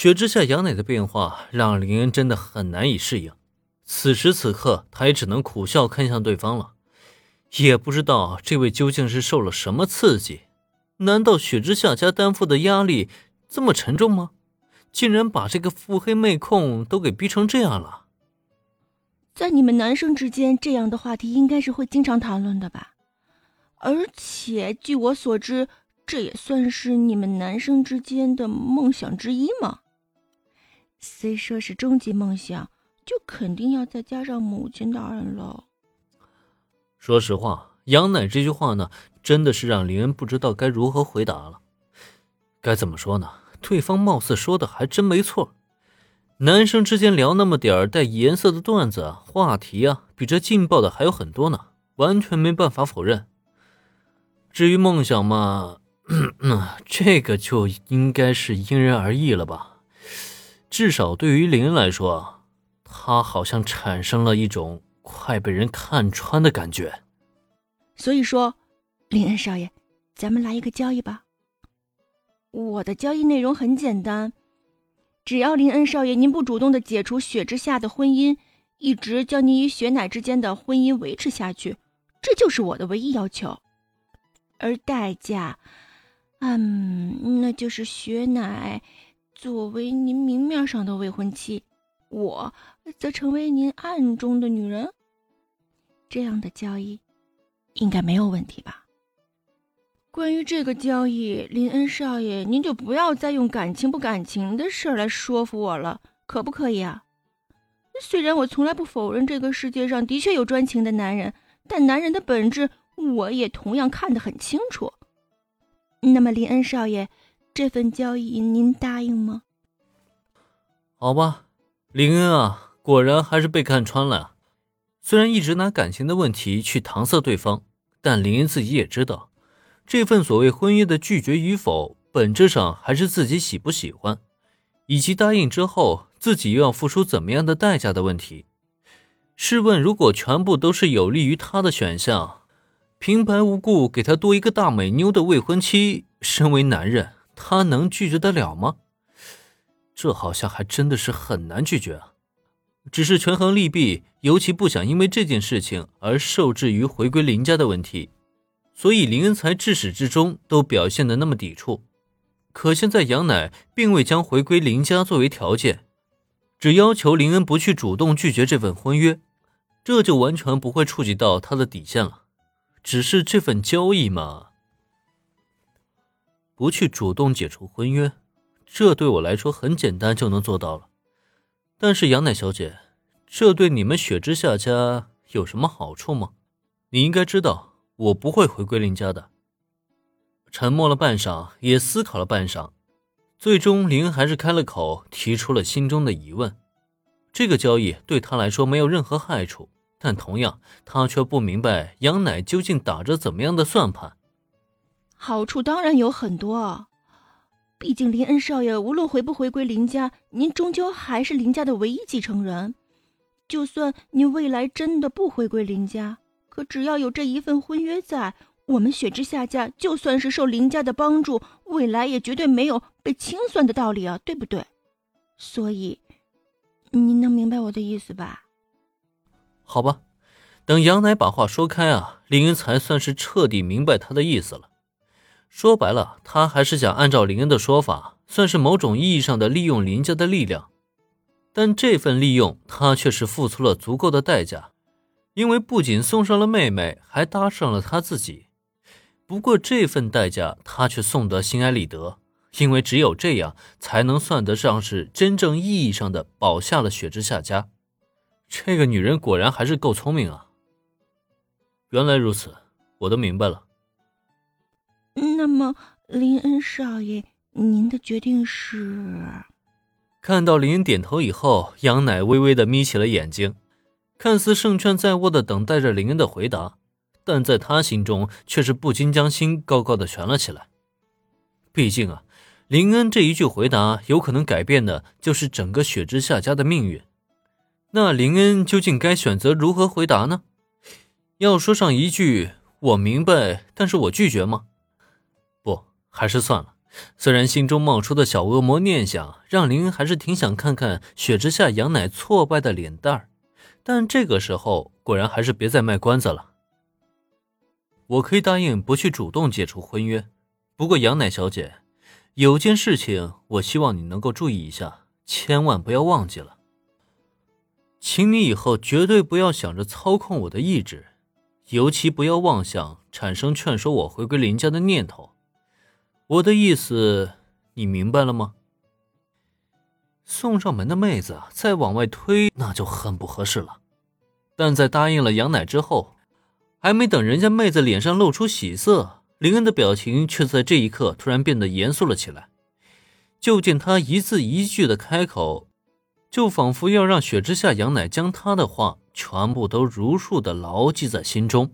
雪之下杨乃的变化让林恩真的很难以适应。此时此刻，他也只能苦笑看向对方了。也不知道这位究竟是受了什么刺激？难道雪之下家担负的压力这么沉重吗？竟然把这个腹黑妹控都给逼成这样了？在你们男生之间，这样的话题应该是会经常谈论的吧？而且据我所知，这也算是你们男生之间的梦想之一吗。虽说是终极梦想，就肯定要再加上母亲大人了。说实话，杨乃这句话呢，真的是让林恩不知道该如何回答了。该怎么说呢？对方貌似说的还真没错，男生之间聊那么点儿带颜色的段子话题啊，比这劲爆的还有很多呢，完全没办法否认。至于梦想嘛，这个就应该是因人而异了吧。至少对于林恩来说，他好像产生了一种快被人看穿的感觉。所以说，林恩少爷，咱们来一个交易吧。我的交易内容很简单，只要林恩少爷您不主动的解除雪之下的婚姻，一直将您与雪乃之间的婚姻维持下去，这就是我的唯一要求。而代价，嗯，那就是雪乃。作为您明面上的未婚妻，我则成为您暗中的女人。这样的交易应该没有问题吧？关于这个交易，林恩少爷，您就不要再用感情不感情的事儿来说服我了，可不可以啊？虽然我从来不否认这个世界上的确有专情的男人，但男人的本质我也同样看得很清楚。那么，林恩少爷。这份交易您答应吗？好吧，林恩啊，果然还是被看穿了。虽然一直拿感情的问题去搪塞对方，但林恩自己也知道，这份所谓婚约的拒绝与否，本质上还是自己喜不喜欢，以及答应之后自己又要付出怎么样的代价的问题。试问，如果全部都是有利于他的选项，平白无故给他多一个大美妞的未婚妻，身为男人。他能拒绝得了吗？这好像还真的是很难拒绝啊。只是权衡利弊，尤其不想因为这件事情而受制于回归林家的问题，所以林恩才至始至终都表现的那么抵触。可现在杨乃并未将回归林家作为条件，只要求林恩不去主动拒绝这份婚约，这就完全不会触及到他的底线了。只是这份交易嘛。不去主动解除婚约，这对我来说很简单就能做到了。但是杨乃小姐，这对你们雪之下家有什么好处吗？你应该知道，我不会回归林家的。沉默了半晌，也思考了半晌，最终林还是开了口，提出了心中的疑问。这个交易对他来说没有任何害处，但同样，他却不明白杨乃究竟打着怎么样的算盘。好处当然有很多，毕竟林恩少爷无论回不回归林家，您终究还是林家的唯一继承人。就算您未来真的不回归林家，可只要有这一份婚约在，我们雪之下家就算是受林家的帮助，未来也绝对没有被清算的道理啊，对不对？所以，您能明白我的意思吧？好吧，等杨乃把话说开啊，林恩才算是彻底明白他的意思了。说白了，他还是想按照林恩的说法，算是某种意义上的利用林家的力量。但这份利用，他却是付出了足够的代价，因为不仅送上了妹妹，还搭上了他自己。不过这份代价，他却送得心安理得，因为只有这样，才能算得上是真正意义上的保下了雪之下家。这个女人果然还是够聪明啊！原来如此，我都明白了。那么，林恩少爷，您的决定是？看到林恩点头以后，杨乃微微的眯起了眼睛，看似胜券在握的等待着林恩的回答，但在他心中却是不禁将心高高的悬了起来。毕竟啊，林恩这一句回答，有可能改变的就是整个雪之下家的命运。那林恩究竟该选择如何回答呢？要说上一句“我明白，但是我拒绝”吗？还是算了，虽然心中冒出的小恶魔念想，让林恩还是挺想看看雪之下杨乃挫败的脸蛋儿，但这个时候果然还是别再卖关子了。我可以答应不去主动解除婚约，不过杨乃小姐，有件事情我希望你能够注意一下，千万不要忘记了。请你以后绝对不要想着操控我的意志，尤其不要妄想产生劝说我回归林家的念头。我的意思，你明白了吗？送上门的妹子再往外推，那就很不合适了。但在答应了杨乃之后，还没等人家妹子脸上露出喜色，林恩的表情却在这一刻突然变得严肃了起来。就见他一字一句的开口，就仿佛要让雪之下杨乃将他的话全部都如数的牢记在心中。